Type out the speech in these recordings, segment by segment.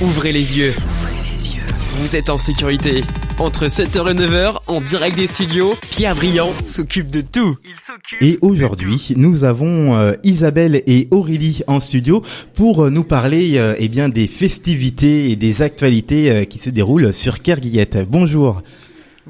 Ouvrez les yeux. Vous êtes en sécurité. Entre 7h et 9h, en direct des studios, Pierre Briand s'occupe de tout. Et aujourd'hui, nous avons euh, Isabelle et Aurélie en studio pour euh, nous parler euh, eh bien des festivités et des actualités qui se déroulent sur Kerguillette. Bonjour.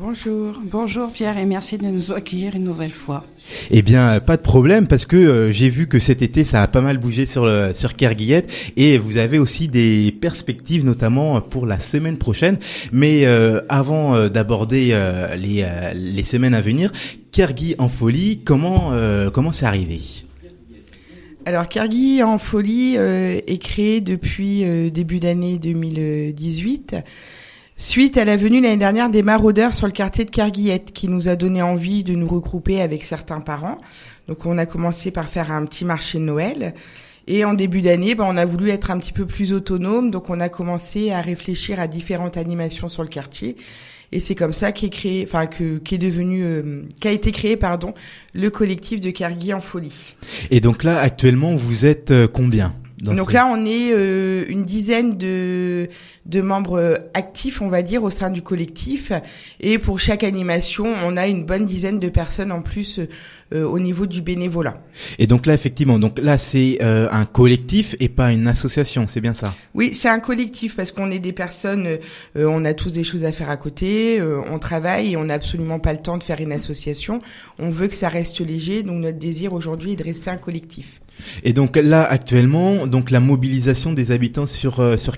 Bonjour. Bonjour Pierre et merci de nous accueillir une nouvelle fois. Eh bien, pas de problème parce que euh, j'ai vu que cet été ça a pas mal bougé sur le, sur Kerguillette et vous avez aussi des perspectives notamment pour la semaine prochaine. Mais euh, avant euh, d'aborder euh, les euh, les semaines à venir, Kergui en folie, comment euh, comment c'est arrivé? Alors Kergui en folie euh, est créé depuis euh, début d'année 2018 suite à la venue l'année dernière des maraudeurs sur le quartier de Kerguillette qui nous a donné envie de nous regrouper avec certains parents. Donc on a commencé par faire un petit marché de Noël. Et en début d'année, ben, on a voulu être un petit peu plus autonome, donc on a commencé à réfléchir à différentes animations sur le quartier. Et c'est comme ça qu'est créé, enfin que qu'est devenu, euh, qu'a été créé, pardon, le collectif de Kergui en folie. Et donc là, actuellement, vous êtes euh, combien? Dans Donc là, on est euh, une dizaine de, de membres euh, actifs, on va dire, au sein du collectif. Et pour chaque animation, on a une bonne dizaine de personnes en plus euh, au niveau du bénévolat. Et donc là, effectivement, donc là, c'est euh, un collectif et pas une association, c'est bien ça? Oui, c'est un collectif parce qu'on est des personnes, euh, on a tous des choses à faire à côté, euh, on travaille et on n'a absolument pas le temps de faire une association. On veut que ça reste léger, donc notre désir aujourd'hui est de rester un collectif. Et donc là, actuellement, donc la mobilisation des habitants sur euh, sur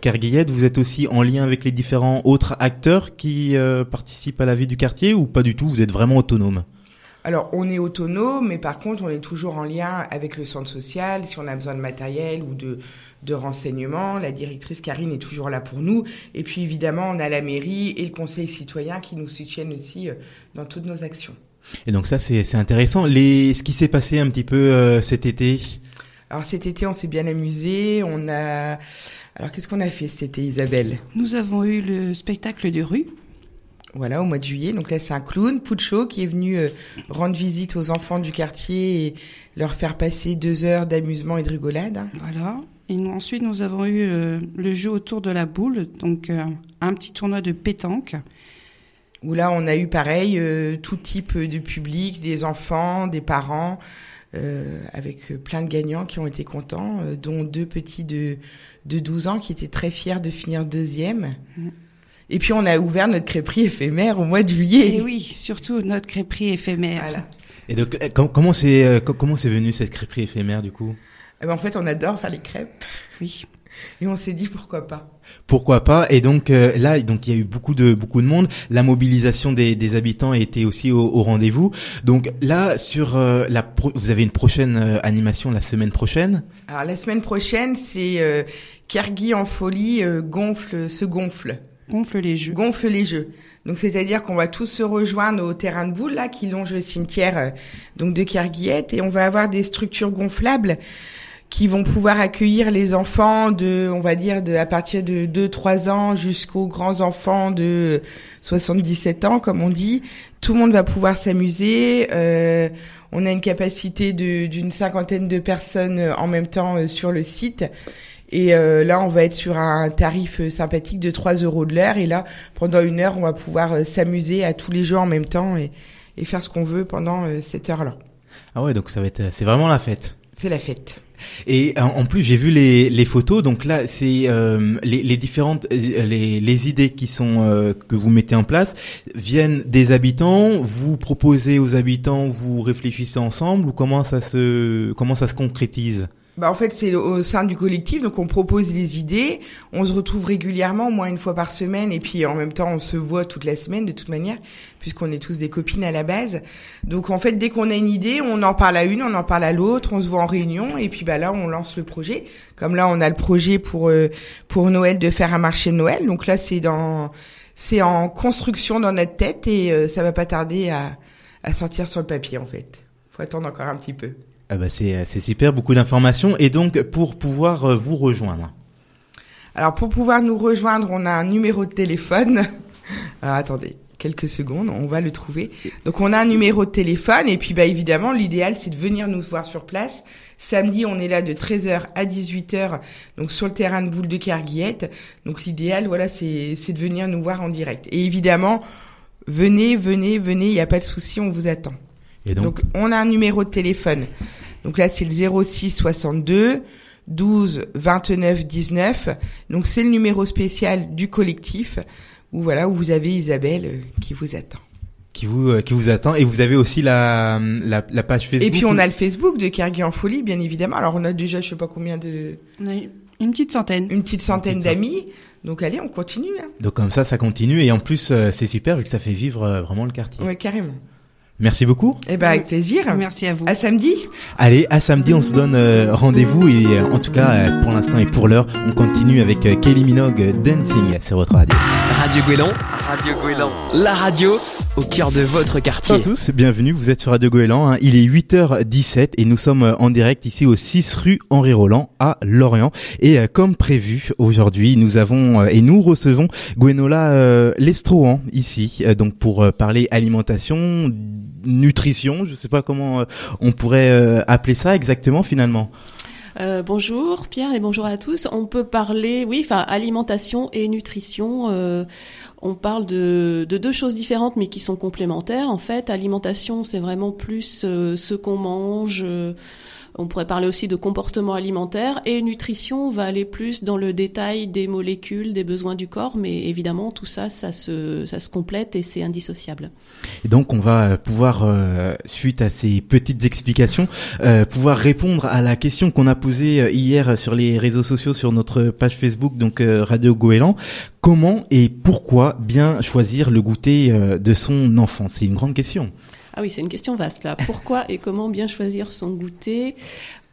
vous êtes aussi en lien avec les différents autres acteurs qui euh, participent à la vie du quartier ou pas du tout Vous êtes vraiment autonome? Alors, on est autonome, mais par contre, on est toujours en lien avec le centre social. Si on a besoin de matériel ou de, de renseignements, la directrice Karine est toujours là pour nous. Et puis, évidemment, on a la mairie et le conseil citoyen qui nous soutiennent aussi euh, dans toutes nos actions. Et donc ça, c'est c'est intéressant. Les ce qui s'est passé un petit peu euh, cet été. Alors, cet été, on s'est bien amusé. On a... Alors, qu'est-ce qu'on a fait cet été, Isabelle? Nous avons eu le spectacle de rue. Voilà, au mois de juillet. Donc là, c'est un clown, Puccio, qui est venu euh, rendre visite aux enfants du quartier et leur faire passer deux heures d'amusement et de rigolade. hein. Voilà. Et nous, ensuite, nous avons eu euh, le jeu autour de la boule, donc euh, un petit tournoi de pétanque. où là on a eu pareil euh, tout type de public, des enfants, des parents, avec euh, plein de gagnants qui ont été contents, euh, dont deux petits de, de 12 ans qui étaient très fiers de finir deuxième. Mhm. Et puis on a ouvert notre crêperie éphémère au mois de juillet. Et oui, surtout notre crêperie éphémère. Voilà. Et donc com- comment c'est euh, co- comment c'est venu cette crêperie éphémère du coup? Eh ben, en fait on adore faire les crêpes Oui. Et on s'est dit pourquoi pas. Pourquoi pas Et donc euh, là, donc il y a eu beaucoup de beaucoup de monde. La mobilisation des, des habitants était aussi au, au rendez-vous. Donc là, sur euh, la, pro- vous avez une prochaine euh, animation la semaine prochaine. Alors la semaine prochaine c'est euh, Kergui en folie euh, gonfle se gonfle. Gonfle les jeux. gonfle les jeux. Donc c'est-à-dire qu'on va tous se rejoindre au terrain de boule là qui longe le cimetière euh, donc de Kerguillette et on va avoir des structures gonflables qui vont pouvoir accueillir les enfants de on va dire de à partir de 2 3 ans jusqu'aux grands enfants de 77 ans comme on dit. Tout le monde va pouvoir s'amuser euh, on a une capacité d'une cinquantaine de personnes euh, en même temps euh, sur le site. Et euh, là, on va être sur un tarif euh, sympathique de 3 euros de l'heure. Et là, pendant une heure, on va pouvoir s'amuser à tous les jeux en même temps et, et faire ce qu'on veut pendant cette heure-là. Ah ouais, donc ça va être c'est vraiment la fête. C'est la fête. Et en en plus, j'ai vu les, les photos. Donc là, c'est euh, les, les différentes euh, les, les idées qui sont euh, que vous mettez en place viennent des habitants. Vous proposez aux habitants, vous réfléchissez ensemble ou comment ça se comment ça se concrétise? Bah, en fait, c'est au sein du collectif, donc on propose les idées, on se retrouve régulièrement, au moins une fois par semaine, et puis en même temps, on se voit toute la semaine de toute manière, puisqu'on est tous des copines à la base. Donc en fait, dès qu'on a une idée, on en parle à une, on en parle à l'autre, on se voit en réunion, et puis bah là, on lance le projet. Comme là, on a le projet pour euh, pour Noël de faire un marché de Noël, donc là, c'est dans c'est en construction dans notre tête, et euh, ça va pas tarder à à sortir sur le papier en fait. Faut attendre encore un petit peu. Ah bah c'est c'est super, beaucoup d'informations. Et donc pour pouvoir euh, vous rejoindre. Alors pour pouvoir nous rejoindre, on a un numéro de téléphone. Alors attendez. quelques secondes, on va le trouver. Donc on a un numéro de téléphone et puis bah évidemment l'idéal c'est de venir nous voir sur place. Samedi on est là de 13h à 18h donc sur le terrain de boule de Carguillette. Donc l'idéal voilà c'est c'est de venir nous voir en direct. Et évidemment venez venez venez, il n'y a pas de souci, on vous attend. Et donc, Donc on a un numéro de téléphone. Donc là c'est le 06 62 12 29 19. Donc c'est le numéro spécial du collectif où voilà où vous avez Isabelle euh, qui vous attend. qui vous euh, qui vous attend et vous avez aussi la la, la page Facebook. Et puis on a le Facebook de Kergui en folie bien évidemment. Alors on a déjà je sais pas combien de On a une petite centaine. une petite centaine d'amis. Donc allez on continue. Hein. donc comme ça ça continue et en plus euh, c'est super vu que ça fait vivre euh, vraiment le quartier. Ouais carrément. Merci beaucoup. Eh ben avec plaisir. Merci à vous. À samedi. Allez, à samedi, on se donne euh, rendez-vous et euh, en tout cas, euh, pour l'instant et pour l'heure, on continue avec euh, Kelly Minogue Dancing sur votre radio. Radio Goéland. Radio Goéland. La radio au cœur de votre Bonjour quartier. à tous, bienvenue, vous êtes sur Radio Goéland, hein. il est 8h17 et nous sommes en direct ici au 6 rue Henri Roland à Lorient et euh, comme prévu aujourd'hui nous avons euh, et nous recevons Gwenola euh, Lestrohan ici euh, donc pour euh, parler alimentation, nutrition, je sais pas comment euh, on pourrait euh, appeler ça exactement finalement. Euh, bonjour Pierre et bonjour à tous. On peut parler, oui, enfin alimentation et nutrition. euh, on parle de, de deux choses différentes mais qui sont complémentaires. En fait, alimentation, c'est vraiment plus euh, ce qu'on mange. euh, on pourrait parler aussi de comportement alimentaire et nutrition on va aller plus dans le détail des molécules, des besoins du corps, mais évidemment tout ça, ça se, ça se complète et c'est indissociable. Et donc on va pouvoir, euh, suite à ces petites explications, euh, pouvoir répondre à la question qu'on a posée euh, hier sur les réseaux sociaux, sur notre page Facebook, donc Radio Goéland. Comment et pourquoi bien choisir le goûter de son enfant? C'est une grande question. Ah oui, c'est une question vaste là. Pourquoi et comment bien choisir son goûter?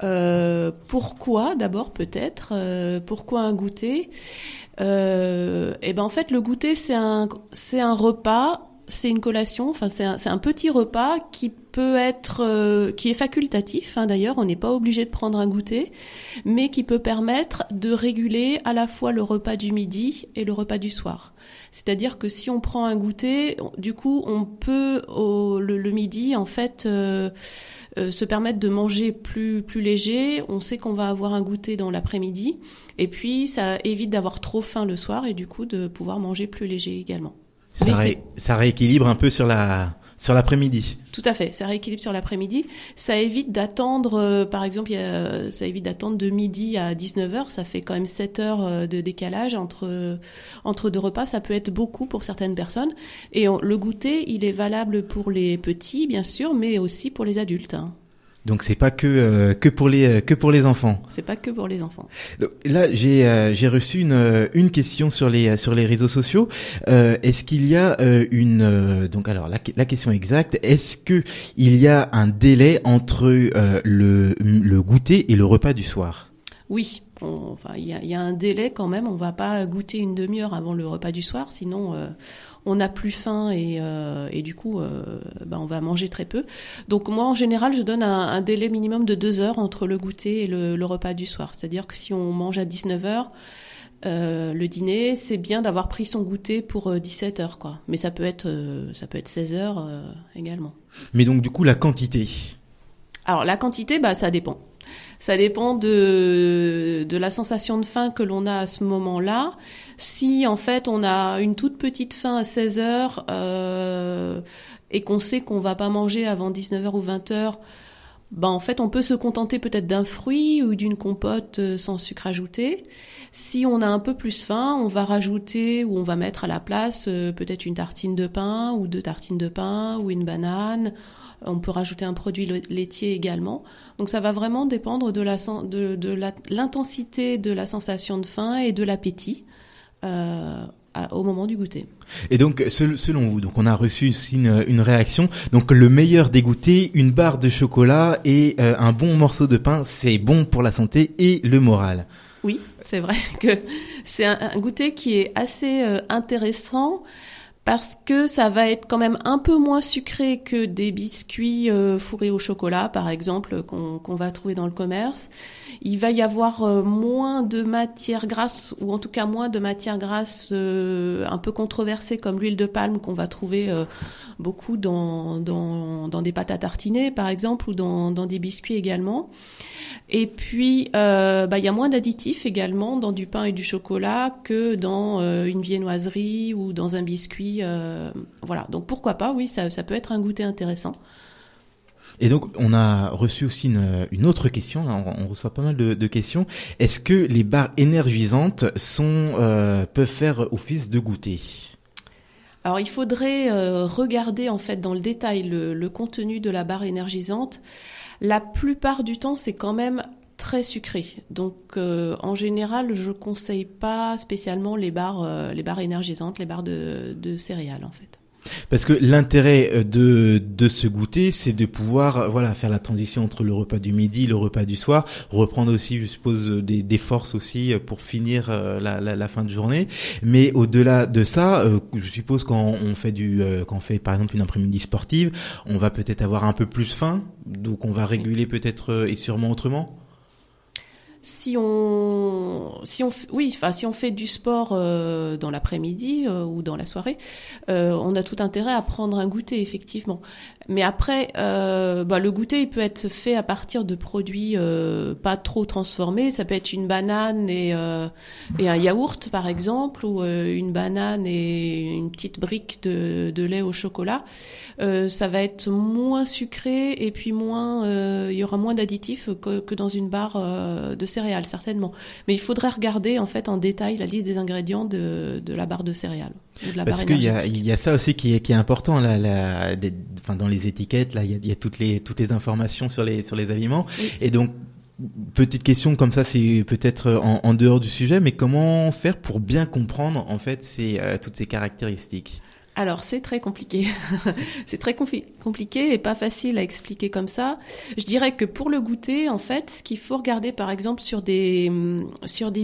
Euh, Pourquoi d'abord peut-être euh, Pourquoi un goûter? Euh, Eh ben en fait le goûter c'est un c'est un repas, c'est une collation. Enfin c'est un, petit repas qui peut être euh, qui est facultatif. Hein, D'ailleurs, on n'est pas obligé de prendre un goûter, mais qui peut permettre de réguler à la fois le repas du midi et le repas du soir. C'est-à-dire que si on prend un goûter, du coup, on peut au, le, le midi en fait euh, euh, se permettre de manger plus plus léger. On sait qu'on va avoir un goûter dans l'après-midi, et puis ça évite d'avoir trop faim le soir et du coup de pouvoir manger plus léger également. Ça, Mais ré- ça rééquilibre un peu sur la sur l'après-midi. Tout à fait, ça rééquilibre sur l'après-midi. Ça évite d'attendre, euh, par exemple, a- ça évite d'attendre de midi à 19h. Ça fait quand même 7 heures euh, de décalage entre, entre deux repas. Ça peut être beaucoup pour certaines personnes. Et on- le goûter, il est valable pour les petits, bien sûr, mais aussi pour les adultes. hein. Donc c'est pas que euh, que pour les euh, que pour les enfants. C'est pas que pour les enfants. Donc, Là, j'ai euh, j'ai reçu une euh, une question sur les sur les réseaux sociaux. Euh, est-ce qu'il y a euh, une euh, donc alors la, la question exacte est-ce que il y a un délai entre euh, le le goûter et le repas du soir? Oui, on- enfin, il y a, il y a un délai quand même. On va pas goûter une demi-heure avant le repas du soir, sinon euh, on n'a plus faim et, euh, et du coup, euh, bah, on va manger très peu. Donc moi, en général, je donne un, un délai minimum de deux heures entre le goûter et le, le repas du soir. C'est-à-dire que si on mange à 19 heures, euh, le dîner, c'est bien d'avoir pris son goûter pour 17 heures, quoi. Mais ça peut être, euh, ça peut être 16 heures également. Mais donc du coup la quantité? Alors la quantité, bah ça dépend. Ça dépend de, la sensation de faim que l'on a à ce moment-là. Si en fait on a une toute petite faim à 16 heures euh, et qu'on sait qu'on va pas manger avant 19h ou 20h, bah en fait on peut se contenter peut-être d'un fruit ou d'une compote euh, sans sucre ajouté. Si on a un peu plus faim, on va rajouter ou on va mettre à la place euh, peut-être une tartine de pain ou deux tartines de pain ou une banane. On peut rajouter un produit la- laitier également. Donc ça va vraiment dépendre de la sen- de, de la- l'intensité de la sensation de faim et de l'appétit euh, au moment du goûter. Et donc sel- selon vous donc on a reçu aussi une, une réaction donc le meilleur des goûters une barre de chocolat et euh, un bon morceau de pain c'est bon pour la santé et le moral. Oui, c'est vrai que c'est un, un goûter qui est assez euh, intéressant parce que ça va être quand même un peu moins sucré que des biscuits euh, fourrés au chocolat, par exemple, qu'on va trouver dans le commerce. Il va y avoir euh, moins de matières grasses, ou en tout cas moins de matières grasses euh, un peu controversées comme l'huile de palme qu'on va trouver beaucoup dans, des pâtes à tartiner, par exemple, ou dans, des biscuits également. Et puis, bah, il y a moins d'additifs également dans du pain et du chocolat que dans une viennoiserie ou dans un biscuit. Euh, voilà, donc pourquoi pas, oui, ça, ça peut être un goûter intéressant. Et donc, on a reçu aussi une, une autre question. Là, on, reçoit pas mal de, de questions. Est-ce que les barres énergisantes sont, euh, peuvent faire office de goûter? Alors il faudrait euh, regarder en fait dans le détail le, le contenu de la barre énergisante. La plupart du temps, c'est quand même très sucré. Donc euh, en général, je conseille pas spécialement les barres, euh, les barres énergisantes, les barres de, de céréales en fait. Parce que l'intérêt euh, de, de ce goûter, c'est de pouvoir euh, voilà faire la transition entre le repas du midi, le repas du soir, reprendre aussi, je suppose, des, des forces aussi euh, pour finir la, la, la fin de journée. Mais au-delà de ça, je suppose quand on fait du, quand on fait par exemple une après-midi sportive, on va peut-être avoir un peu plus faim, donc on va réguler peut-être et sûrement autrement si on, si on, oui, enfin, si on fait du sport euh, dans l'après-midi euh, ou dans la soirée, euh, on a tout intérêt à prendre un goûter, effectivement. Mais après, bah, le goûter, il peut être fait à partir de produits pas trop transformés. Ça peut être une banane et, un yaourt, par exemple, ou une banane et une petite brique de, de lait au chocolat. ça va être moins sucré et puis moins, il y aura moins d'additifs que, que, dans une barre de céréales, certainement. Mais il faudrait regarder en fait en détail la liste des ingrédients de, de la barre de céréales. de la Parce qu'il y a, il y a ça aussi qui est, qui est important là, la, enfin, dans les étiquettes, là, il y a, il y a toutes les toutes les informations sur les sur les aliments. Et donc Petite question comme ça, c'est peut-être en, en, dehors du sujet, mais comment faire pour bien comprendre en fait ces, euh, toutes ces caractéristiques? Alors c'est très compliqué. c'est très compliqué et pas facile à expliquer comme ça. Je dirais que pour le goûter, en fait, ce qu'il faut regarder par exemple sur des, mm,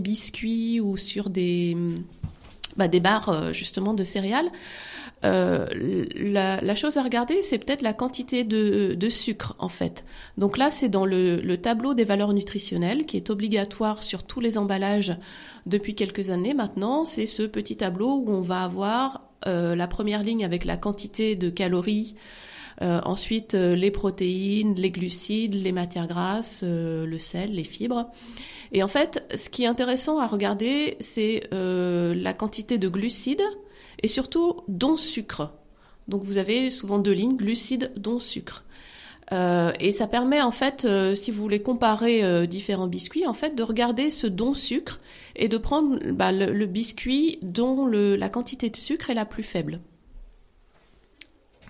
biscuits ou sur des, mm, bah, barres euh, justement de céréales, euh, la, chose à regarder, c'est peut-être la quantité de, sucre, en fait. Donc là, c'est dans le, tableau des valeurs nutritionnelles, qui est obligatoire sur tous les emballages depuis quelques années maintenant. C'est ce petit tableau où on va avoir euh, la première ligne avec la quantité de calories, euh, ensuite euh, les protéines, les glucides, les matières grasses, le sel, les fibres. Et en fait, ce qui est intéressant à regarder, c'est la quantité de glucides et surtout dont sucre. Donc vous avez souvent deux lignes, glucides dont sucre. Euh, et ça permet en fait, euh, si vous voulez comparer euh, différents biscuits, en fait, de regarder ce don sucre et de prendre bah, le, biscuit dont le, la quantité de sucre est la plus faible.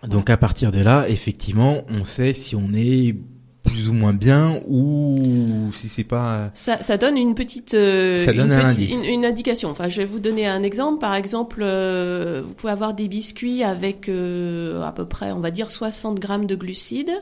Donc à partir de là, effectivement, on sait si on est plus ou moins bien ou si c'est pas ça, ça donne une petite euh, ça donne une, une, indication. Enfin je vais vous donner un exemple. Par exemple euh, vous pouvez avoir des biscuits avec euh, à peu près on va dire 60 grammes de glucides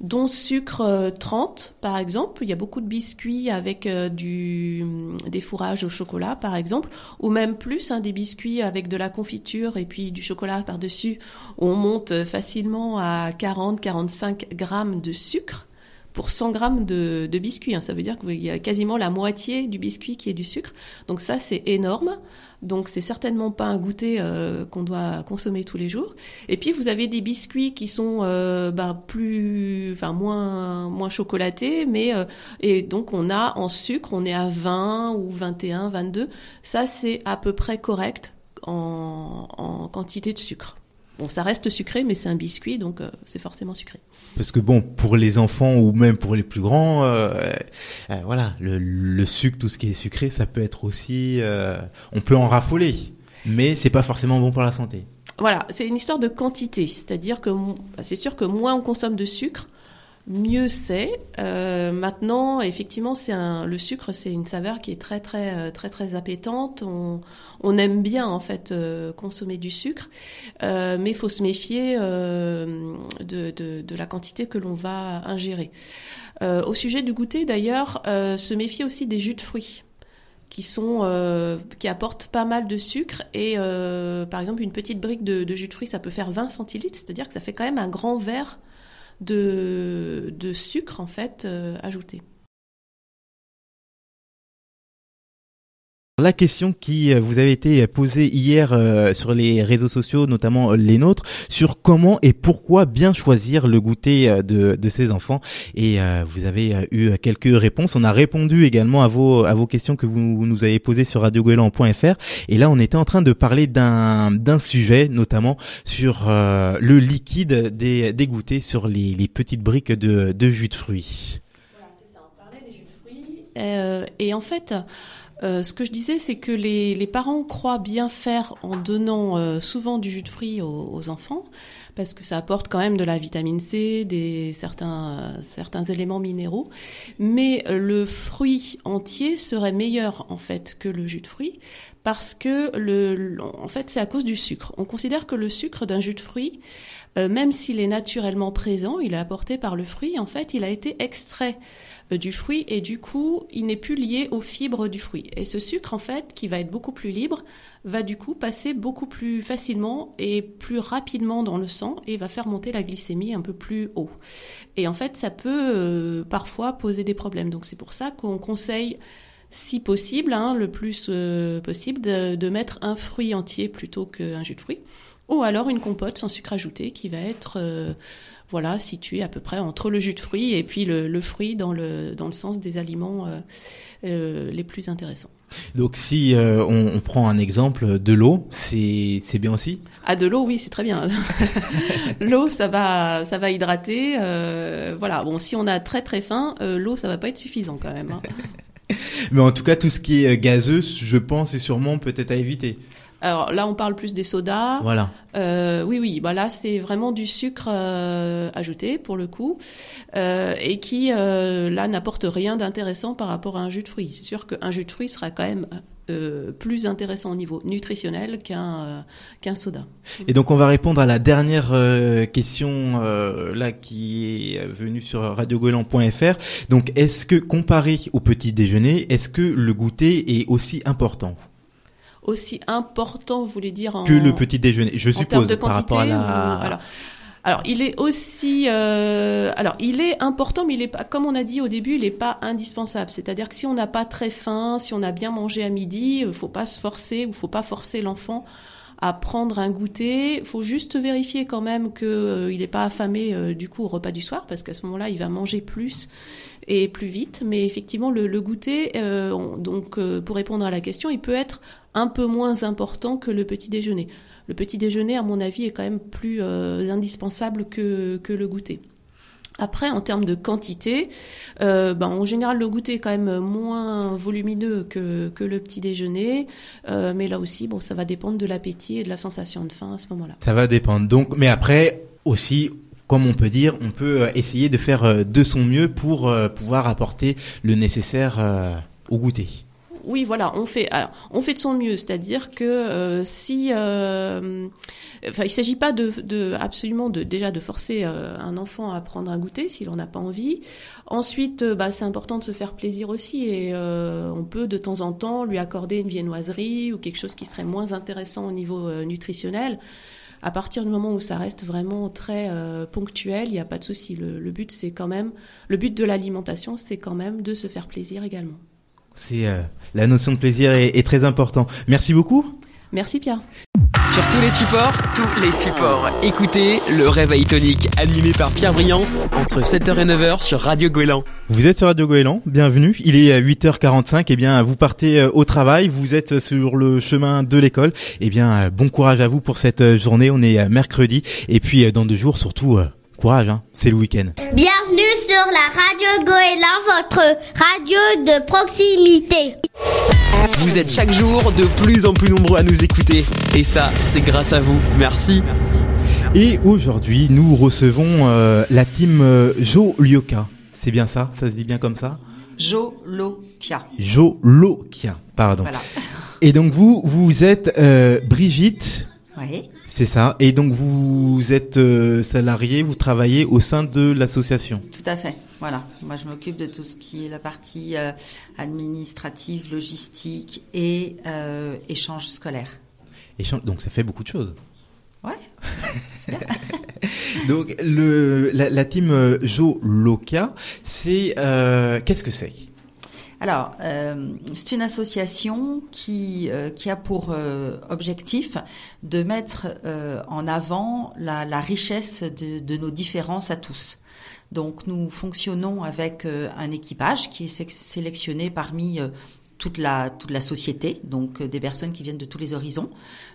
dont sucre 30 par exemple. Il y a beaucoup de biscuits avec du des fourrages au chocolat par exemple. Ou même plus hein, des biscuits avec de la confiture et puis du chocolat par dessus on monte facilement à 40 45 grammes de sucre pour 100 grammes de, de biscuits. Hein. Ça veut dire qu'il y a quasiment la moitié du biscuit qui est du sucre. Donc ça, c'est énorme. Donc c'est certainement pas un goûter euh, qu'on doit consommer tous les jours. Et puis vous avez des biscuits qui sont euh, ben, plus, enfin moins moins chocolatés, mais euh, et donc on a en sucre, on est à 20 ou 21, 22. Ça c'est à peu près correct en, en quantité de sucre. Bon, ça reste sucré, mais c'est un biscuit, donc euh, c'est forcément sucré. Parce que bon, pour les enfants ou même pour les plus grands, euh, euh, voilà, le, le, sucre, tout ce qui est sucré, ça peut être aussi, on peut en raffoler, mais c'est pas forcément bon pour la santé. Voilà, c'est une histoire de quantité, c'est-à-dire que bah, c'est sûr que moins on consomme de sucre, mieux c'est. Euh, maintenant, effectivement, c'est un, le sucre, c'est une saveur qui est très très euh, très très appétante. On, on aime bien en fait euh, consommer du sucre, mais il faut se méfier de, de, la quantité que l'on va ingérer. au sujet du goûter, d'ailleurs, se méfier aussi des jus de fruits qui sont qui apportent pas mal de sucre et par exemple une petite brique de, de, jus de fruits ça peut faire 20 centilitres c'est-à-dire que ça fait quand même un grand verre de, de sucre en fait euh, ajouté. La question qui euh, vous avait été posée hier euh, sur les réseaux sociaux, notamment les nôtres, sur comment et pourquoi bien choisir le goûter euh, de, de ses enfants. Et vous avez eu quelques réponses. On a répondu également à vos à vos questions que vous nous avez posées sur radiogoélan.fr. Et là, on était en train de parler d'un d'un sujet, notamment sur le liquide des, des goûters sur les, les petites briques de, de jus de fruits. Voilà, c'est ça. On parlait des jus de fruits. et en fait. Euh, ce que je disais, c'est que les, parents croient bien faire en donnant euh, souvent du jus de fruits aux, enfants, parce que ça apporte quand même de la vitamine C, des, certains, euh, certains éléments minéraux. Mais le fruit entier serait meilleur en fait que le jus de fruits, parce que le, en fait, c'est à cause du sucre. On considère que le sucre d'un jus de fruits, même s'il est naturellement présent, il est apporté par le fruit. En fait, il a été extrait du fruit et du coup, il n'est plus lié aux fibres du fruit. Et ce sucre, en fait, qui va être beaucoup plus libre, va du coup passer beaucoup plus facilement et plus rapidement dans le sang et va faire monter la glycémie un peu plus haut. Et en fait, ça peut euh, parfois poser des problèmes. Donc c'est pour ça qu'on conseille si possible, hein, le plus euh, possible, de, mettre un fruit entier plutôt qu'un jus de fruits, ou alors une compote sans sucre ajouté qui va être euh, voilà, situé à peu près entre le jus de fruits et puis le, le fruit dans le, dans le sens des aliments euh, euh les plus intéressants. Donc si euh, on, on, prend un exemple de l'eau, c'est bien aussi? Ah de l'eau, oui, c'est très bien. l'eau, ça va ça va hydrater. Euh, voilà, bon, si on a très très faim, l'eau, ça va pas être suffisant quand même. Hein. Mais en tout cas, tout ce qui est gazeux, je pense, est sûrement peut-être à éviter. Alors là, on parle plus des sodas. Voilà. Euh, oui, oui. Bah là, c'est vraiment du sucre euh, ajouté pour le coup, euh, et qui euh, là n'apporte rien d'intéressant par rapport à un jus de fruits. C'est sûr qu'un jus de fruits sera quand même euh, plus intéressant au niveau nutritionnel qu'un euh, qu'un soda. Et donc on va répondre à la dernière euh, question là qui est venue sur radiogoélan.fr. Donc est-ce que comparé au petit déjeuner, est-ce que le goûter est aussi important? Aussi important, vous voulez dire en, que le petit déjeuner, je suppose, de par rapport à la. Ou, alors, alors, il est aussi, euh, alors il est important, mais il est pas, comme on a dit au début, il n'est pas indispensable. C'est-à-dire que si on n'a pas très faim, si on a bien mangé à midi, il faut pas se forcer ou faut pas forcer l'enfant à prendre un goûter. Faut juste vérifier quand même qu'il euh, n'est pas affamé euh, du coup au repas du soir, parce qu'à ce moment-là, il va manger plus et plus vite. Mais effectivement, le, goûter, euh, on, donc euh, pour répondre à la question, il peut être un peu moins important que le petit déjeuner. Le petit déjeuner, à mon avis, est quand même plus euh, indispensable que, que le goûter. Après, en termes de quantité, ben, en général, le goûter est quand même moins volumineux que, que le petit déjeuner. Mais là aussi, bon, ça va dépendre de l'appétit et de la sensation de faim à ce moment-là. Ça va dépendre. Donc, mais après, aussi, comme on peut dire, on peut essayer de faire de son mieux pour pouvoir apporter le nécessaire au goûter oui, voilà, on fait, on fait de son mieux, c'est-à-dire que euh, si, euh, enfin, il s'agit pas de, absolument de déjà de forcer euh, un enfant à prendre un goûter s'il en a pas envie. Ensuite, bah, c'est important de se faire plaisir aussi et on peut de temps en temps lui accorder une viennoiserie ou quelque chose qui serait moins intéressant au niveau nutritionnel à partir du moment où ça reste vraiment très euh, ponctuel, il n'y a pas de souci. Le, le, but, c'est quand même, le but de l'alimentation, c'est quand même de se faire plaisir également. C'est euh, la notion de plaisir est, est très important. Merci beaucoup. Merci Pierre. Sur tous les supports, tous les supports. Écoutez le réveil tonique animé par Pierre Briand entre 7h et 9h sur Radio Goéland. Vous êtes sur Radio Goéland, bienvenue. Il est 8h45 et eh bien vous partez au travail, vous êtes sur le chemin de l'école. Et eh bien bon courage à vous pour cette journée, on est mercredi et puis dans deux jours surtout courage hein, c'est le week-end. Bienvenue sur la Radio Goéland, votre radio de proximité. Vous êtes chaque jour de plus en plus nombreux à nous écouter. Et ça, c'est grâce à vous. Merci. Et aujourd'hui, nous recevons euh, la team euh, Jolioka. C'est bien ça? Ça se dit bien comme ça? Jolokia. Jolokia, pardon. Voilà. Et donc vous, vous êtes euh, Brigitte. Oui. C'est ça. Et donc vous êtes euh, salarié, vous travaillez au sein de l'association. Tout à fait. Voilà. Moi, je m'occupe de tout ce qui est la partie euh, administrative, logistique et euh, échange scolaire. Échange- donc ça fait beaucoup de choses. Ouais. Bien. Donc le la, la team Jo Loca, c'est euh, qu'est-ce que c'est? Alors, euh, c'est une association qui, euh, a pour euh, objectif de mettre en avant la, richesse de, nos différences à tous. Donc, nous fonctionnons avec un équipage qui est sé- sélectionné parmi toute la société, donc des personnes qui viennent de tous les horizons,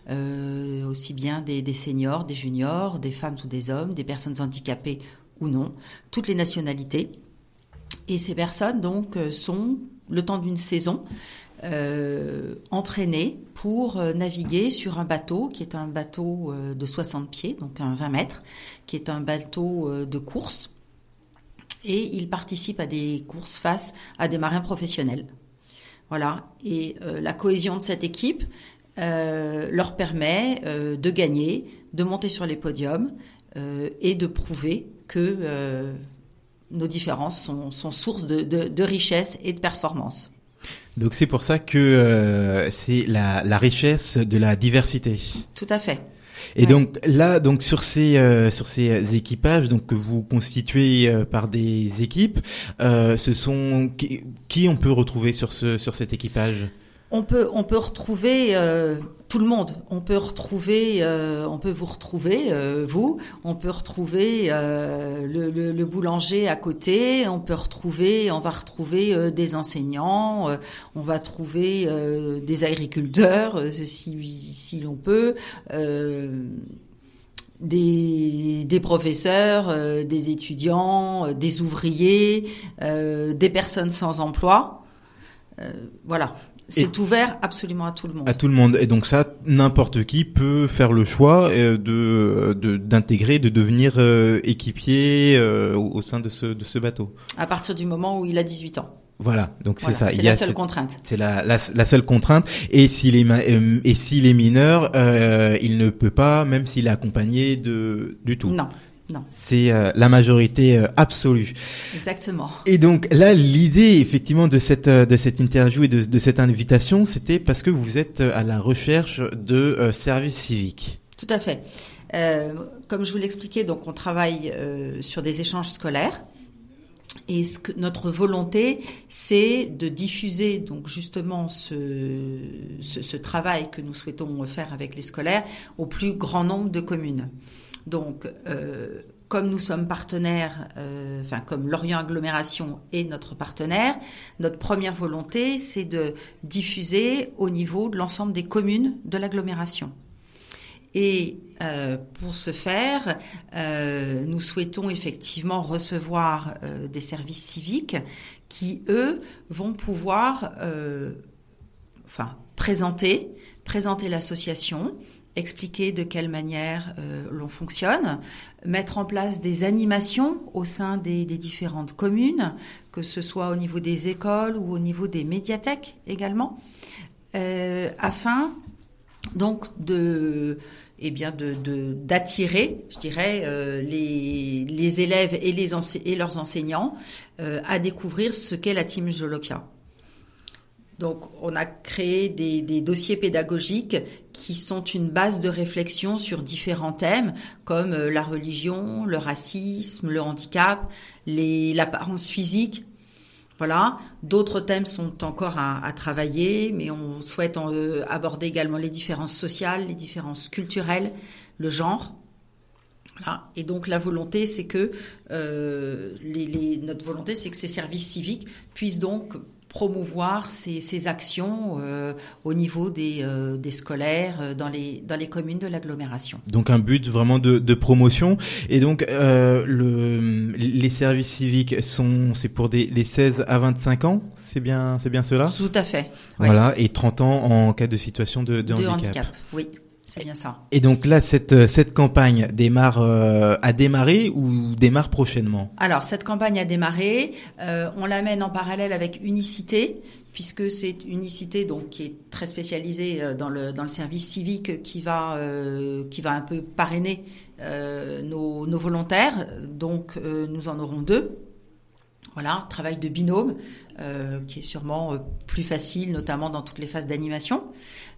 aussi bien des, seniors, des juniors, des femmes ou des hommes, des personnes handicapées ou non, toutes les nationalités. Et ces personnes donc sont le temps d'une saison euh, entraînées pour euh, naviguer sur un bateau qui est un bateau euh, de 60 pieds, donc un 20 mètres, qui est un bateau de course. Et ils participent à des courses face à des marins professionnels. Voilà. Et la cohésion de cette équipe leur permet de gagner, de monter sur les podiums et de prouver que nos différences sont, sont source de, de, de richesse et de performance. Donc c'est pour ça que euh, c'est la, la richesse de la diversité. Tout à fait. Et Ouais. donc là, donc sur ces euh, sur ces équipages, donc que vous constituez euh, par des équipes, ce sont qui, qui on peut retrouver sur ce sur cet équipage? On peut, on retrouver euh, tout le monde. On peut retrouver, euh, on peut vous retrouver, euh, vous. On peut retrouver le, boulanger à côté. On peut retrouver, on va retrouver des enseignants. on va trouver des agriculteurs, si, l'on peut. des, professeurs, des étudiants, des ouvriers, des personnes sans emploi. Voilà. C'est ouvert absolument à tout le monde. à tout le monde. Et donc ça, n'importe qui peut faire le choix euh, de d'intégrer, de, devenir euh, équipier euh, au, sein de ce de ce bateau. À partir du moment où il a 18 ans. Voilà. Donc c'est ça. C'est la seule contrainte. C'est la, la, la seule contrainte. Et s'il est, euh, et s'il est mineur, euh, il ne peut pas, même s'il est accompagné de du tout. Non, non, C'est euh, la majorité euh, absolue. exactement. Et donc là, l'idée effectivement de cette euh, de cette interview et de, de cette invitation, c'était parce que vous êtes à la recherche de services civiques. Tout à fait. Comme je vous l'expliquais, donc on travaille sur des échanges scolaires. Et ce que notre volonté, c'est de diffuser donc justement ce, ce, ce travail que nous souhaitons faire avec les scolaires au plus grand nombre de communes. Donc, euh, comme nous sommes partenaires, euh, enfin comme Lorient Agglomération est notre partenaire, notre première volonté, c'est de diffuser au niveau de l'ensemble des communes de l'agglomération. Et euh, pour ce faire, nous souhaitons effectivement recevoir des services civiques qui, eux, vont pouvoir enfin, présenter, présenter l'association, expliquer de quelle manière euh, l'on fonctionne, mettre en place des animations au sein des, différentes communes, que ce soit au niveau des écoles ou au niveau des médiathèques également, euh, afin donc de eh de d'attirer, je dirais, euh, les, élèves et, les leurs enseignants à découvrir ce qu'est la team Jolokia. Donc, on a créé des, des dossiers pédagogiques qui sont une base de réflexion sur différents thèmes comme euh, la religion, le racisme, le handicap, l'apparence physique. Voilà. D'autres thèmes sont encore à, à travailler, mais on souhaite euh, aborder également les différences sociales, les différences culturelles, le genre. Voilà. Et donc la volonté, c'est que euh, les, les- notre volonté, c'est que ces services civiques puissent donc promouvoir ces, ces actions euh, au niveau des, euh, des scolaires euh, dans les, dans les communes de l'agglomération. Donc un but vraiment de, de promotion. Et donc euh, le, les services civiques sont c'est pour des les 16 à 25 ans, c'est bien c'est bien cela? Tout à fait. Voilà et 30 ans en cas de situation de, de, handicap. Oui. C'est bien ça. Et donc là, cette euh, cette campagne démarre euh, a démarré ou démarre prochainement? Alors cette campagne a démarré. Euh, on l'amène en parallèle avec Unicité, puisque c'est Unicité donc qui est très spécialisée euh, dans le dans le service civique qui va euh, qui va un peu parrainer euh, nos, nos volontaires. Donc euh, nous en aurons deux. Voilà, travail de binôme euh, qui est sûrement euh, plus facile, notamment dans toutes les phases d'animation.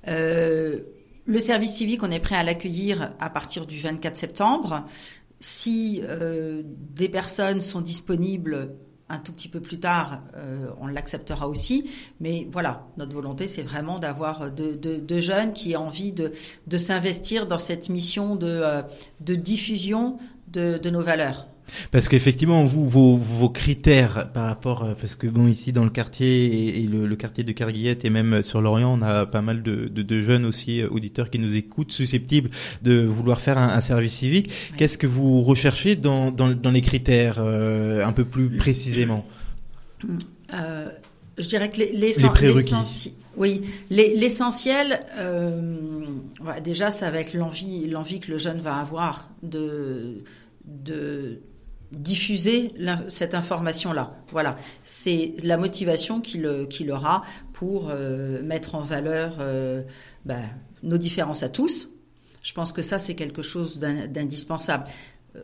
Euh, le service civique, on est prêt à l'accueillir à partir du 24 septembre. Si euh, des personnes sont disponibles un tout petit peu plus tard, euh, on l'acceptera aussi. Mais voilà, notre volonté, c'est vraiment d'avoir de, de, jeunes qui aient envie de, s'investir dans cette mission de, euh, diffusion de nos valeurs. Parce qu'effectivement, vous, vos, vos critères par rapport, euh, parce que bon, ici dans le quartier et, et le, le quartier de Carguillette et même sur l'Orient, on a pas mal de, de, de jeunes aussi euh, auditeurs qui nous écoutent, susceptibles de vouloir faire un, un service civique. Qu'est-ce que vous recherchez dans, dans, dans les critères euh, un peu plus précisément? Euh, je dirais que les, les, Les prérequis. Oui, les- l'essentiel, euh, ouais, déjà, ça va être l'envie, l'envie que le jeune va avoir de, de diffuser cette information-là. Voilà, c'est la motivation qu'il aura pour euh, mettre en valeur euh, ben, nos différences à tous. Je pense que ça, c'est quelque chose d'in- d'indispensable. Euh,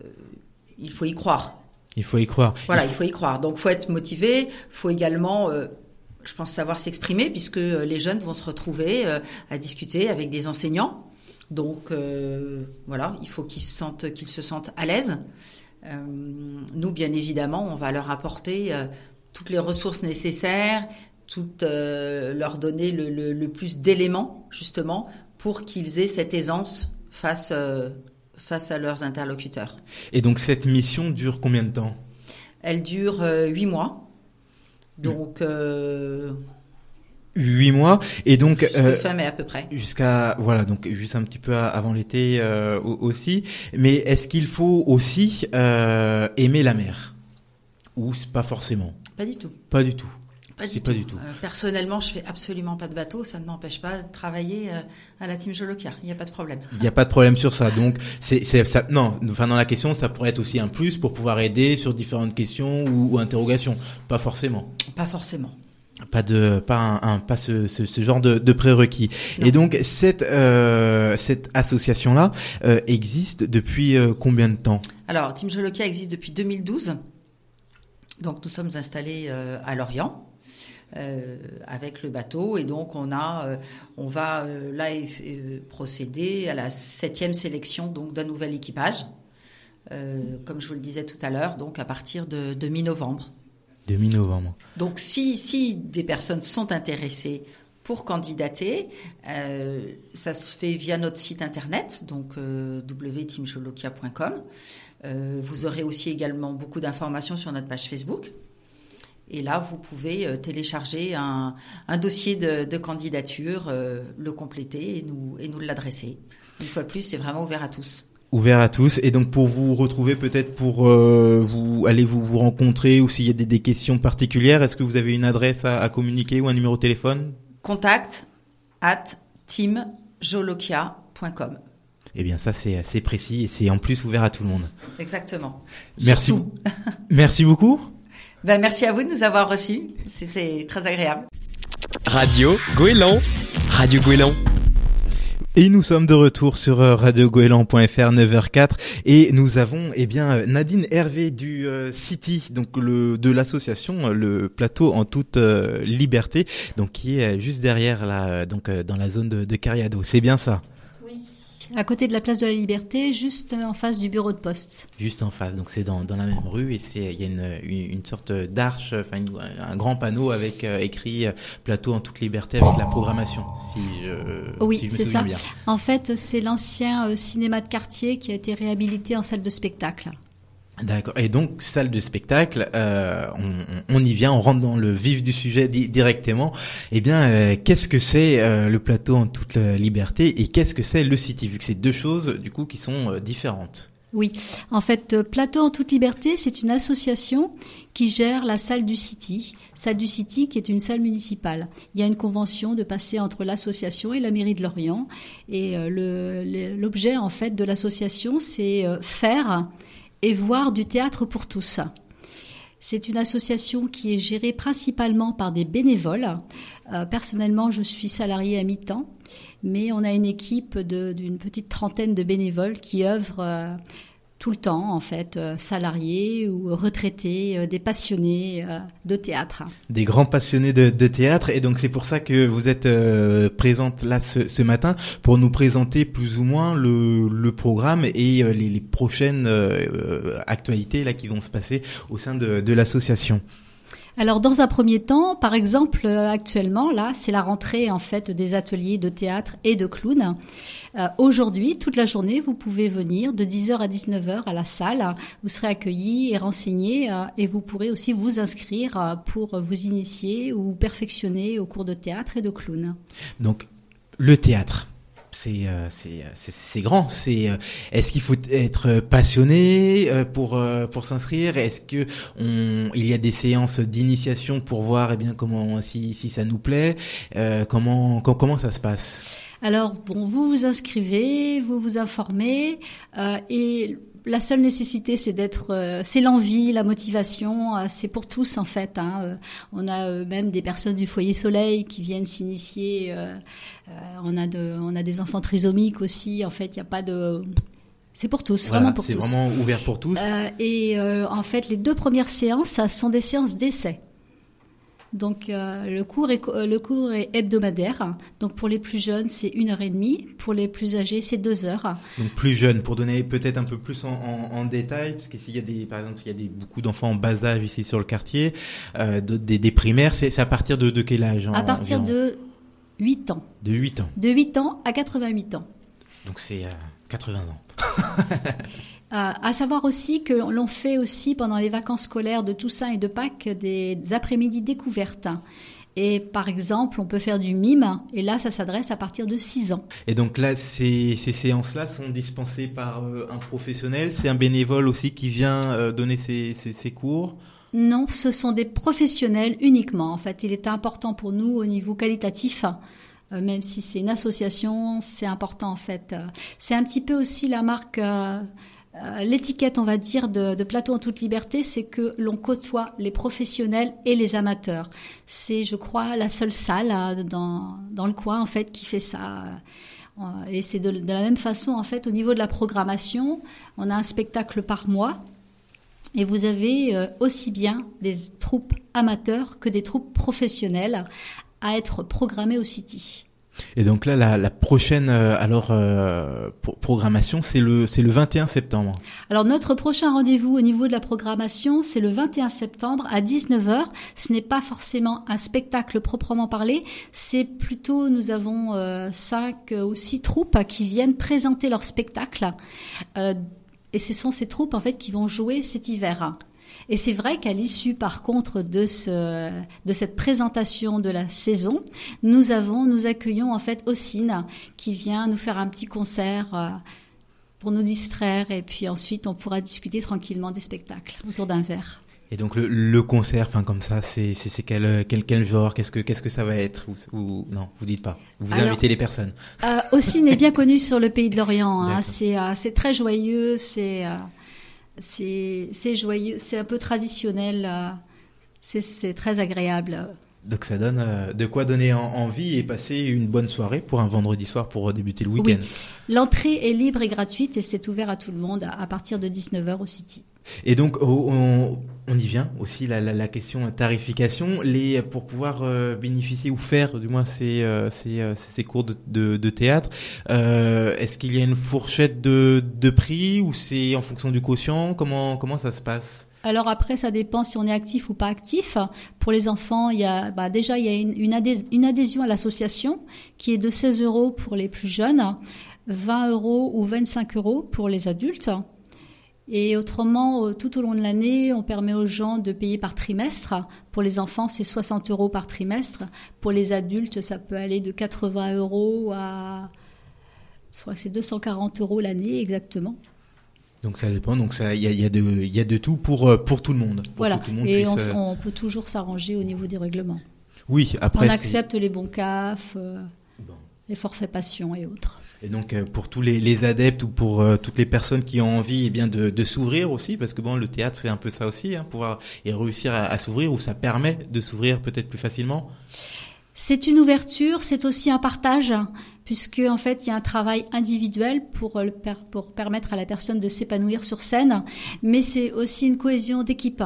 il faut y croire. Il faut y croire. Voilà, il faut y croire. Donc, faut être motivé. Faut également, je pense, savoir s'exprimer, puisque les jeunes vont se retrouver à discuter avec des enseignants. Donc, euh, voilà, il faut qu'ils se sentent, qu'ils se sentent à l'aise. Euh, nous, bien évidemment, on va leur apporter euh, toutes les ressources nécessaires, toutes euh, leur donner le, le- le plus d'éléments, justement, pour qu'ils aient cette aisance face, face à leurs interlocuteurs. Et donc cette mission dure combien de temps? Elle dure huit mois. Donc, euh, Huit mois. Et donc euh, fin mai à peu près. Jusqu'à voilà donc juste un petit peu avant l'été euh, au- aussi mais est-ce qu'il faut aussi euh, aimer la mer? Ou pas forcément? Pas du tout. pas du tout Pas du tout. Euh, personnellement, je fais absolument pas de bateau. Ça ne m'empêche pas de travailler euh, à la team Jolokia. Il n'y a pas de problème. il n'y a pas de problème sur ça donc c'est c'est ça non enfin dans la question ça pourrait être aussi un plus pour pouvoir aider sur différentes questions ou, ou interrogations pas forcément Pas forcément. Pas de pas un, un- pas ce, ce, ce genre de, de prérequis Non. et donc cette euh, cette association là existe depuis euh, combien de temps? Alors, Team Jolokia existe depuis 2012. Donc, nous sommes installés euh, à Lorient. euh, avec le bateau et donc on a euh, on va euh, là euh, procéder à la septième sélection donc d'un nouvel équipage Euh, comme je vous le disais tout à l'heure donc à partir de, de mi-novembre Donc, si, si des personnes sont intéressées pour candidater, euh, ça se fait via notre site internet, donc euh. Euh, vous aurez aussi également beaucoup d'informations sur notre page Facebook. Et là, vous pouvez euh, télécharger un, dossier de, candidature, le compléter et et nous l'adresser. Une fois de plus, c'est vraiment ouvert à tous. Ouvert à tous et donc pour vous retrouver peut-être pour euh, vous aller vous vous rencontrer ou s'il y a des, des questions particulières, est-ce que vous avez une adresse à, à communiquer ou un numéro de téléphone? Contact at teamjolokia.com. Eh bien ça c'est assez précis et c'est en plus ouvert à tout le monde. Exactement. Merci. Merci beaucoup. Ben, merci à vous de nous avoir reçus. C'était très agréable. Radio Goéland. Radio Goéland. Et nous sommes de retour sur euh, radiogoéland.fr 9h04 et nous avons eh bien Nadine Hervé du euh, City donc le de l'association euh, le plateau en toute liberté donc qui est juste derrière là donc dans la zone de, de Cariado. C'est bien ça? À côté de la place de la Liberté, juste en face du bureau de poste. Juste en face, donc c'est dans, dans la même rue et c'est il y a une, une, sorte d'arche, enfin une- un grand panneau avec euh, écrit euh, plateau en toute liberté avec la programmation. Si je, Oui, si c'est ça. bien. En fait, c'est l'ancien euh, cinéma de quartier qui a été réhabilité en salle de spectacle. D'accord. Et donc salle de spectacle, euh, on, on- y vient, on rentre dans le vif du sujet di- directement. Eh bien, euh, qu'est-ce que c'est euh, le plateau en toute euh, liberté et qu'est-ce que c'est le City vu que c'est deux choses du coup qui sont euh, différentes? Oui, en fait, euh, Plateau en toute liberté, c'est une association qui gère la salle du City, salle du City qui est une salle municipale. Il y a une convention de passer entre l'association et la mairie de Lorient, et l'objet en fait de l'association, c'est faire et voir du théâtre pour tous. C'est une association qui est gérée principalement par des bénévoles. Euh, personnellement, je suis salariée à mi-temps, mais on a une équipe d'une petite trentaine de bénévoles qui œuvrent euh, tout le temps, en fait, euh, salariés ou retraités, euh, des passionnés euh, de théâtre. Des grands passionnés de, théâtre et donc c'est pour ça que vous êtes présente là ce, matin pour nous présenter plus ou moins le, programme et les, prochaines actualités là qui vont se passer au sein de l'association. Alors, dans un premier temps, par exemple, euh, actuellement, là, c'est la rentrée en fait des ateliers de théâtre et de clown. Euh, Aujourd'hui, toute la journée, vous pouvez venir de 10h à 19h à la salle. Vous serez accueillis et renseignés euh, et vous pourrez aussi vous inscrire euh, pour vous initier ou perfectionner au cours de théâtre et de clown. Donc le théâtre. C'est euh, c'est euh, c'est c'est grand. C'est euh, est-ce qu'il faut être passionné pour pour s'inscrire? Est-ce que on il y a des séances d'initiation pour voir eh bien comment si si ça nous plaît? Comment com- comment ça se passe? Alors, bon, vous vous inscrivez, vous vous informez, euh, et la seule nécessité, c'est d'être, euh, c'est l'envie, la motivation, euh, c'est pour tous en fait. hein. Euh, on a même des personnes du foyer Soleil qui viennent s'initier. euh, euh, on a de, on a des enfants trisomiques aussi. En fait, il n'y a pas de, c'est pour tous, Voilà, vraiment pour C'est tous. vraiment ouvert pour tous. Euh, et euh, en fait, les deux premières séances ça sont des séances d'essai. Donc euh, le cours est euh, le cours est hebdomadaire. Donc pour les plus jeunes, c'est une heure et demie. Pour les plus âgés, c'est deux heures. Donc plus jeune, pour donner peut-être un peu plus en, en, en détail, parce qu'ici il y a des, par exemple, il y a des, beaucoup d'enfants en bas âge ici sur le quartier, euh, des, des primaires. C'est à partir de, de quel âge À partir de 8 ans. de 8 ans. De 8 ans à 88 ans. Donc c'est euh, 80 ans. Euh, à savoir aussi que l'on fait aussi pendant les vacances scolaires de Toussaint et de Pâques des après-midi découvertes. Et par exemple, on peut faire du mime, et là, ça s'adresse à partir de 6 ans. Et donc là, ces, ces séances-là sont dispensées par euh, un professionnel. C'est un bénévole aussi qui vient euh, donner ces, ces cours. Non, ce sont des professionnels uniquement. En fait, il est important pour nous au niveau qualitatif, même si c'est une association, c'est important en fait. C'est un petit peu aussi la marque, euh, euh, l'étiquette, on va dire, de, Plateau en toute liberté, c'est que l'on côtoie les professionnels et les amateurs. C'est, je crois, la seule salle euh, dans, le coin en fait qui fait ça. Euh, Et c'est de, de la même façon en fait au niveau de la programmation. On a un spectacle par mois. Et vous avez aussi bien des troupes amateurs que des troupes professionnelles à être programmées au City. Et donc là, la, prochaine euh, alors euh, pro- programmation, c'est le c'est le 21 septembre. Alors notre prochain rendez-vous au niveau de la programmation, c'est le 21 septembre à 19h. Ce n'est pas forcément un spectacle proprement parlé, c'est plutôt nous avons euh, cinq ou six troupes qui viennent présenter leur spectacle. Euh, et ce sont ces troupes en fait qui vont jouer cet hiver. Et c'est vrai qu'à l'issue, par contre, de ce, de cette présentation de la saison, nous avons, nous accueillons en fait Ossine qui vient nous faire un petit concert euh, pour nous distraire et puis ensuite on pourra discuter tranquillement des spectacles autour d'un verre. Et donc le, le concert, enfin comme ça, c'est quel quel quel genre? Qu'est-ce que qu'est-ce que ça va être? Ou, ou- non, vous dites pas. Vous Alors- invitez les personnes. Euh, Ossine est bien connu sur le pays de l'Orient. Hein. C'est euh, c'est très joyeux, c'est euh, c'est joyeux, c'est un peu traditionnel. euh, c'est très agréable. Donc ça donne euh, de quoi donner en- envie et passer une bonne soirée pour un vendredi soir pour débuter le week-end. L'entrée est libre et gratuite et c'est ouvert à tout le monde à, à partir de 19h au City. Et donc on, y vient aussi la, la, la question tarification. Pour pouvoir euh, bénéficier ou faire du moins ces euh, euh, cours de, théâtre, est-ce qu'il y a une fourchette de, prix ou c'est en fonction du quotient? Comment ça se passe? Alors après, ça dépend si on est actif ou pas actif. Pour les enfants, bah, déjà il y a une adhésion à l'association qui est de 16 euros pour les plus jeunes, 20 euros ou 25 euros pour les adultes. Et autrement, euh, tout au long de l'année, on permet aux gens de payer par trimestre. Pour les enfants, c'est 60 euros par trimestre. Pour les adultes, ça peut aller de 80 euros à, je crois que c'est 240 euros l'année exactement. Donc ça dépend. Donc ça, il y a, y a y a de tout pour euh, pour tout le monde. Voilà. que tout le monde Et puisse, on, euh, on peut toujours s'arranger au niveau des règlements. Oui, après. on accepte les bons CAF, euh, Bon. les forfaits passion et autres. Et donc euh, pour tous les, adeptes ou pour euh, toutes les personnes qui ont envie eh de, s'ouvrir aussi, parce que bon le théâtre c'est un peu ça aussi, hein, pouvoir et réussir à, s'ouvrir ou ça permet de s'ouvrir peut-être plus facilement. C'est une ouverture, c'est aussi un partage, puisque en fait il y a un travail individuel pour, per- pour permettre à la personne de s'épanouir sur scène, mais c'est aussi une cohésion d'équipe.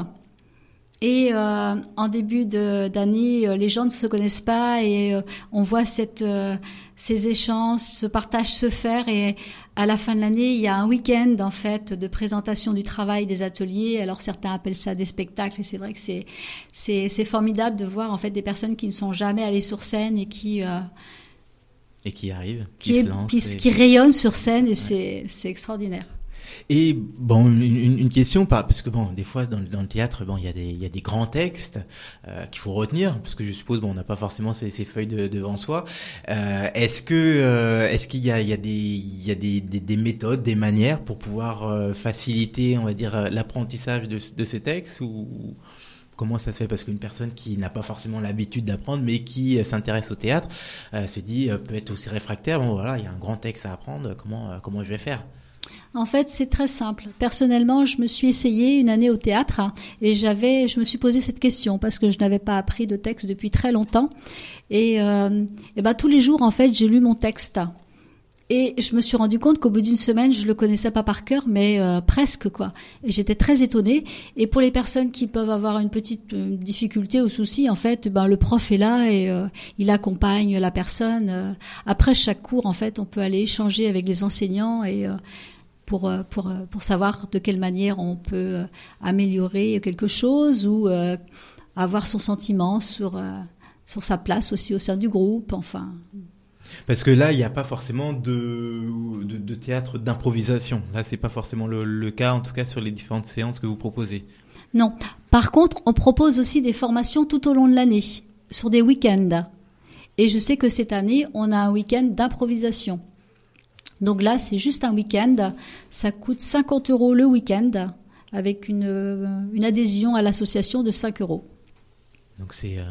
Et euh, en début d'année, euh, les gens ne se connaissent pas et euh, on voit cette, euh, ces échanges, ce partage se faire. Et à la fin de l'année, il y a un week-end en fait de présentation du travail des ateliers. Alors certains appellent ça des spectacles et c'est vrai que c'est formidable de voir en fait des personnes qui ne sont jamais allées sur scène et qui euh, Et qui arrive, qui, qui, est- qui, et- qui rayonnent sur scène et c'est c'est extraordinaire. Et bon, une, question, parce que bon, des fois dans, le- théâtre, bon, il y a des, grands textes euh, qu'il faut retenir, parce que je suppose, bon, on n'a pas forcément ces, feuilles de- devant soi. Euh, est-ce que, euh, est-ce qu'il y a, des, méthodes, des manières pour pouvoir faciliter, on va dire, l'apprentissage de, de ces textes ou Comment ça se fait? Parce qu'une personne qui n'a pas forcément l'habitude d'apprendre, mais qui s'intéresse au théâtre, se dit peut être aussi réfractaire. Bon, voilà, il y a un grand texte à apprendre. Comment, comment je vais faire? En fait, c'est très simple. Personnellement, je me suis essayée une année au théâtre et j'avais, je me suis posé cette question parce que je n'avais pas appris de texte depuis très longtemps. Et, euh, ben tous les jours, en fait, j'ai lu mon texte. Et je me suis rendu compte qu'au bout d'une semaine, je le connaissais pas par cœur, mais euh, presque quoi. Et j'étais très étonnée. Et pour les personnes qui peuvent avoir une petite difficulté ou souci, en fait, ben le prof est là et euh, il accompagne la personne. Euh, Après chaque cours, en fait, on peut aller échanger avec les enseignants et pour, euh, pour, euh, pour savoir de quelle manière on peut euh, améliorer quelque chose ou euh, avoir son sentiment sur, euh, sur sa place aussi au sein du groupe. Enfin, Parce que là, il n'y a pas forcément de, de, de théâtre d'improvisation. Là, c'est pas forcément le, le cas, en tout cas sur les différentes séances que vous proposez. non. Par contre, on propose aussi des formations tout au long de l'année, sur des week-ends. Et je sais que cette année, on a un week-end d'improvisation. Donc là, c'est juste un week-end. Ça coûte 50 euros le week-end, avec une, euh, une adhésion à l'association de 5 euros. Donc c'est, euh,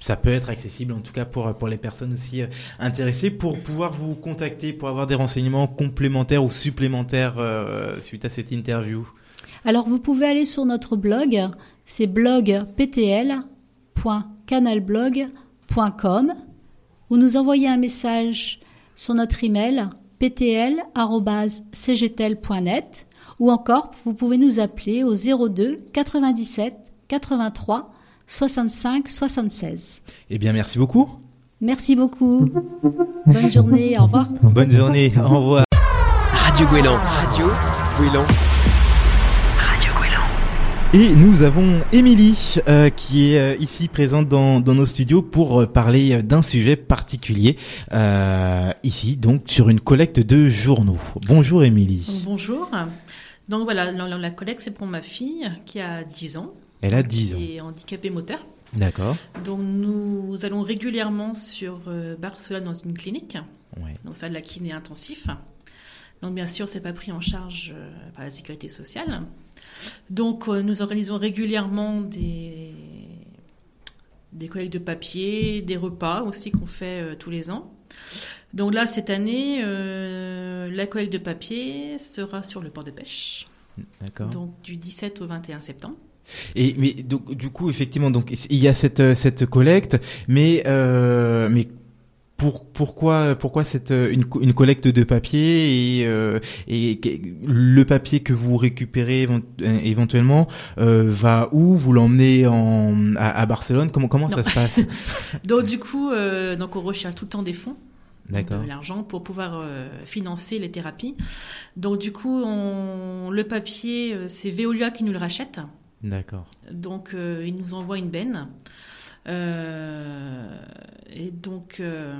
ça peut être accessible, en tout cas pour pour les personnes aussi euh, intéressées, pour pouvoir vous contacter, pour avoir des renseignements complémentaires ou supplémentaires euh, suite à cette interview. Alors vous pouvez aller sur notre blog, c'est blogptl.canalblog.com ou nous envoyer un message sur notre email ptl@cgtel.net ou encore vous pouvez nous appeler au 02 97 83 65 76. Eh bien, merci beaucoup. Merci beaucoup. Bonne journée, au revoir. Bonne journée. Au revoir. Radio Gouélan. Radio Gouélan. Et nous avons Émilie euh, qui est euh, ici présente dans, dans nos studios pour euh, parler d'un sujet particulier ici donc sur une collecte de journaux. Bonjour Émilie. Bonjour. Donc voilà, la, collecte, c'est pour ma fille qui a 10 ans, Elle a 10 ans. qui est handicapée moteur. D'accord. Donc nous allons régulièrement sur Barcelone dans une clinique, Ouais. donc faire de la kiné intensif. Donc bien sûr, c'est pas pris en charge par la sécurité sociale. Donc euh, nous organisons régulièrement des des collectes de papier, des repas aussi qu'on fait euh, tous les ans. Donc là, cette année, euh, la collecte de papier sera sur le port de pêche. D'accord. Donc du 17 au 21 septembre. Et mais donc du coup effectivement donc il y a cette cette collecte mais euh, mais pour pourquoi pourquoi cette euh, une, une collecte de papier et euh, et le papier que vous récupérez euh, éventuellement euh, va où? Vous l'emmenez en à, à Barcelone? Comment comment ça se passe? Donc du coup, euh, donc on recherche tout le temps des fonds, D'accord. de l'argent pour pouvoir euh, financer les thérapies. Donc du coup, on, le papier, c'est Veolia qui nous le rachète. D'accord. Donc euh, il nous envoie une benne. Euh, et donc euh,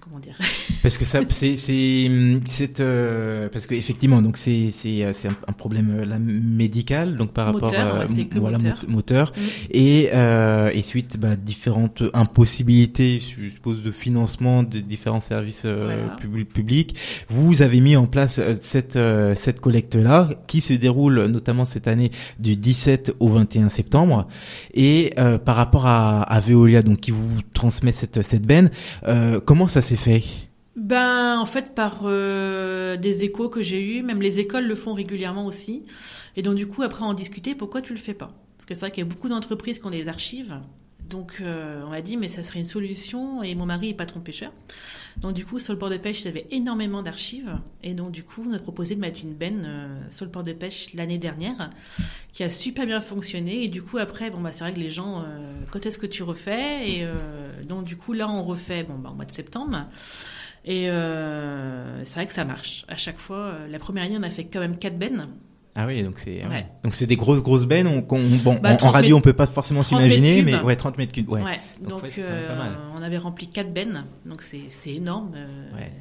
comment dire Parce que ça, c'est, c'est, c'est, euh, parce que effectivement, donc c'est, c'est, euh, c'est un, problème euh, là, médical, donc par rapport à ouais, que voilà moteur. mot- moteur, Mm. et euh, et suite bah, différentes impossibilités, je suppose, de financement de différents services euh, Voilà. publics. Vous avez mis en place cette cette collecte là, qui se déroule notamment cette année du 17 au 21 septembre, et euh, par rapport à, à Veolia, donc qui vous transmet cette cette benne, euh, comment ça fait Ben, en fait, par euh, des échos que j'ai eus, même les écoles le font régulièrement aussi. Et donc, du coup, après, on discutait pourquoi tu le fais pas? Parce que c'est vrai qu'il y a beaucoup d'entreprises qui ont des archives. Donc, euh, on m'a dit, mais ça serait une solution. Et mon mari est patron pêcheur. Donc, du coup, sur le port de pêche, avait énormément d'archives. Et donc, du coup, on a proposé de mettre une benne euh, sur le port de pêche l'année dernière, qui a super bien fonctionné. Et du coup, après, bon, bah, c'est vrai que les gens, euh, quand est-ce que tu refais? Et euh, donc, du coup, là, on refait bon, bah, au mois de septembre. Et euh, c'est vrai que ça marche. À chaque fois, la première année, on a fait quand même 4 bennes. Ah oui, donc c'est Ouais. donc c'est des grosses grosses bennes. On, bon, Bah, en- en, 30 radio, on peut pas forcément 30 s'imaginer, mais ouais, 30 mètres cubes. Ouais. Ouais. Donc, pas mal. on avait rempli 4 bennes. Donc c'est c'est énorme.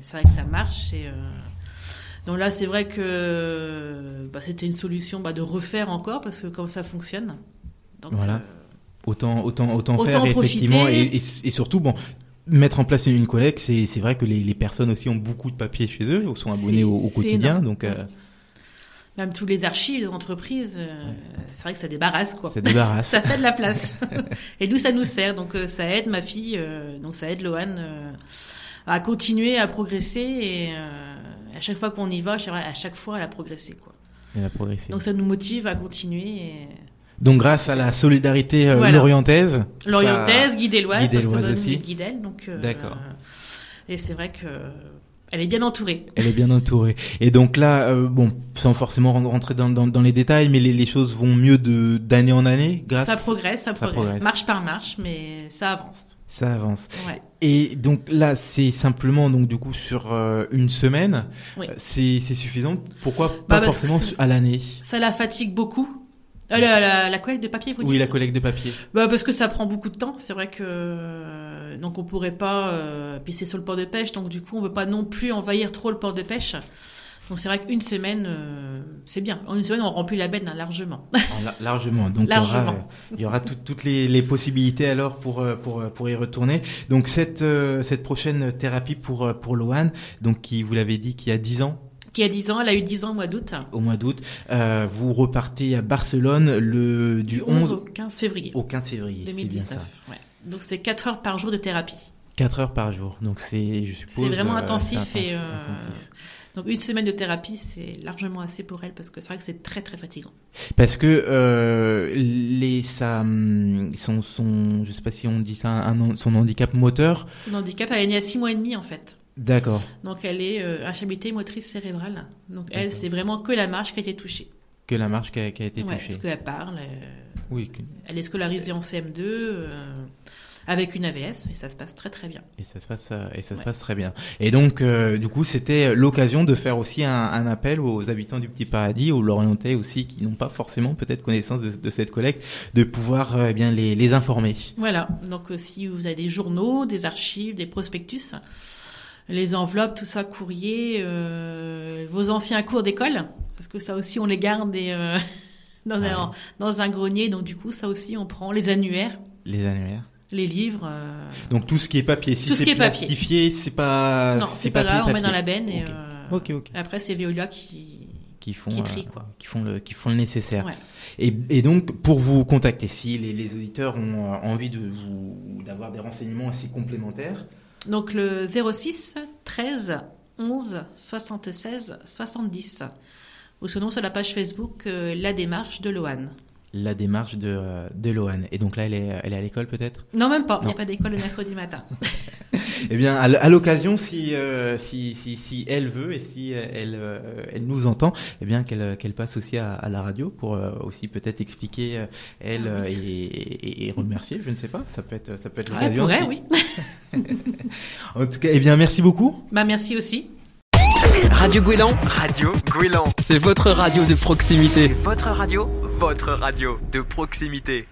C'est vrai que ça marche. Et, Donc là, c'est vrai que bah, c'était une solution bah, de refaire encore parce que comme ça fonctionne. Donc, Voilà. euh, Autant autant autant, Autant faire en effectivement et, et, et surtout bon. Mettre en place une collecte, c'est c'est vrai que les, les personnes aussi ont beaucoup de papiers chez eux, sont abonnés au, quotidien, énorme. donc euh, Même tous les archives des entreprises, euh, c'est vrai que ça débarrasse quoi. ça débarrasse. ça fait de la place. et nous, ça nous sert. Donc, euh, ça aide ma fille, euh, donc ça aide Lohan à continuer à progresser. Et à chaque fois qu'on y va, à chaque fois, elle a progressé. Quoi. Elle a progressé. Donc, ça nous motive à continuer. Et... Donc grâce à la solidarité euh, Voilà. lorientaise, L'orientaise, guidéloise, parce que aussi. est guidelle. Donc, euh, D'accord. Et c'est vrai que elle est bien entourée. Elle est bien entourée. Et donc là, euh, bon, sans forcément rentrer dans, dans, dans les détails, mais les, les choses vont mieux de d'année en année grâce. Ça progresse, ça, ça progresse. progresse. Marche par marche, mais ça avance. Ça avance. Ouais. Et donc là, c'est simplement donc du coup sur euh, une semaine. Oui. C'est suffisant? Pourquoi Bah, pas forcément à l'année? Ça la fatigue beaucoup. Euh, la, la, la collecte de papier, vous Oui, la collecte de papier. Bah parce que ça prend beaucoup de temps. C'est vrai que euh, donc on pourrait pas euh, puis c'est sur le port de pêche, donc du coup on veut pas non plus envahir trop le port de pêche. Donc c'est vrai qu'une semaine euh, c'est bien. En une semaine on remplit la benne hein, largement. Ah, la- largement. Donc Largement. il y aura, il y aura tout- toutes les, les possibilités alors pour euh, pour euh, pour y retourner. Donc cette euh, cette prochaine thérapie pour pour Loane, donc qui vous l'avez dit qui a 10 ans Qui a 10 ans, elle a eu 10 ans au mois d'août. au mois d'août, euh, vous repartez à Barcelone le du 11 au 15 février au 15 février. C'est bien 2019. ça. Ouais. Donc c'est 4 heures par jour de thérapie. 4 heures par jour. Donc c'est je suppose. C'est vraiment euh, intensif c'est et euh, intensif. donc une semaine de thérapie c'est largement assez pour elle parce que c'est vrai que c'est très très fatigant. Parce que euh, les ça hum, son son je sais pas si on dit ça un, son handicap moteur. Son handicap elle est née à 6 mois et demi en fait. D'accord. Donc elle est euh, infirmité motrice cérébrale. Donc elle c'est vraiment que la marche qui a été touchée. Que la marche qui a, qui a été Ouais, touchée. parce qu'elle parle, euh, Oui. que- elle est scolarisée en CM2 euh, avec une AVS et ça se passe très très bien. Et ça se passe euh, et ça se passe très bien. Et donc du coup c'était l'occasion de faire aussi un, un appel aux habitants du Petit Paradis, aux Lorientais aussi qui n'ont pas forcément peut-être connaissance de, de cette collecte, de pouvoir eh bien les, les informer. Voilà, donc si vous avez des journaux, des archives, des prospectus, les enveloppes, tout ça, courrier, euh, vos anciens cours d'école, parce que ça aussi on les garde et, euh, dans, Ah un, dans un grenier, donc du coup ça aussi on prend les annuaires, Les annuaires. les livres. euh, Donc tout ce qui est papier, si ce c'est papier. plastifié, c'est pas non, c'est pas grave, on met dans la benne et après c'est Veolia qui... Qui font Qui trie, quoi. qui font le qui font le nécessaire. Ouais. Et, et donc pour vous contacter, si les, les auditeurs ont envie de d'avoir des renseignements aussi complémentaires, Donc le 06 13 11 76 70. Ou sinon sur la page Facebook euh, La démarche de Lohan. La démarche de euh, de Lohan. Et donc là elle est elle est à l'école peut-être? Non, même pas. Il n'y a pas d'école le mercredi matin. Eh bien, à l'occasion, si, euh, si, si, si elle veut et si euh, elle, euh, elle nous entend, eh bien, qu'elle passe aussi à, à la radio pour euh, aussi peut-être expliquer euh, elle Ah euh, et, et, et remercier. Je ne sais pas. Ça peut être, ça peut être elle l'occasion. pourrait, aussi. oui. En tout cas, eh bien, merci beaucoup. Bah, merci aussi. Radio Gouélan. Radio Gouélan. C'est votre radio de proximité. Votre radio, votre radio de proximité.